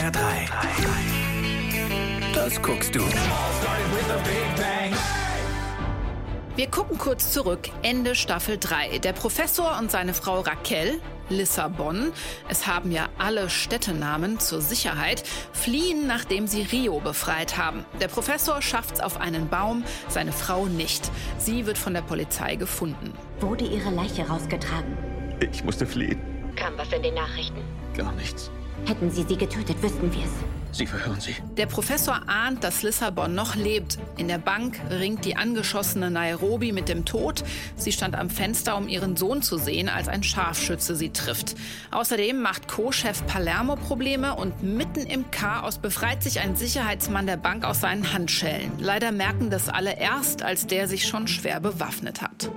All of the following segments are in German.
HR3. Das guckst du. Wir gucken kurz zurück. Ende Staffel 3. Der Professor und seine Frau Raquel, Lissabon, es haben ja alle Städtenamen zur Sicherheit, fliehen, nachdem sie Rio befreit haben. Der Professor schafft's auf einen Baum, seine Frau nicht. Sie wird von der Polizei gefunden. Wurde ihre Leiche rausgetragen? Ich musste fliehen. Kam was in den Nachrichten? Gar nichts. Hätten sie sie getötet, wüssten wir es. Sie verhören sie. Der Professor ahnt, dass Lissabon noch lebt. In der Bank ringt die angeschossene Nairobi mit dem Tod. Sie stand am Fenster, um ihren Sohn zu sehen, als ein Scharfschütze sie trifft. Außerdem macht Co-Chef Palermo Probleme und mitten im Chaos befreit sich ein Sicherheitsmann der Bank aus seinen Handschellen. Leider merken das alle erst, als der sich schon schwer bewaffnet hat.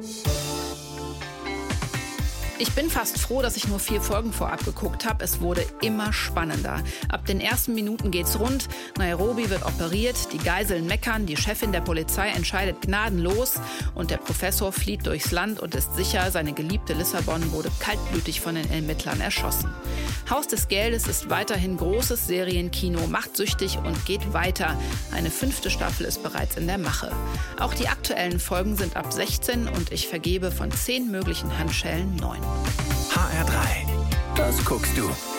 Ich bin fast froh, dass ich nur vier Folgen vorab geguckt habe. Es wurde immer spannender. Ab den ersten Minuten geht's rund. Nairobi wird operiert, die Geiseln meckern, die Chefin der Polizei entscheidet gnadenlos und der Professor flieht durchs Land und ist sicher, seine geliebte Lissabon wurde kaltblütig von den Ermittlern erschossen. Haus des Geldes ist weiterhin großes Serienkino, macht süchtig und geht weiter. Eine fünfte Staffel ist bereits in der Mache. Auch die aktuellen Folgen sind ab 16 und ich vergebe von zehn möglichen Handschellen neun. HR3. Das guckst du.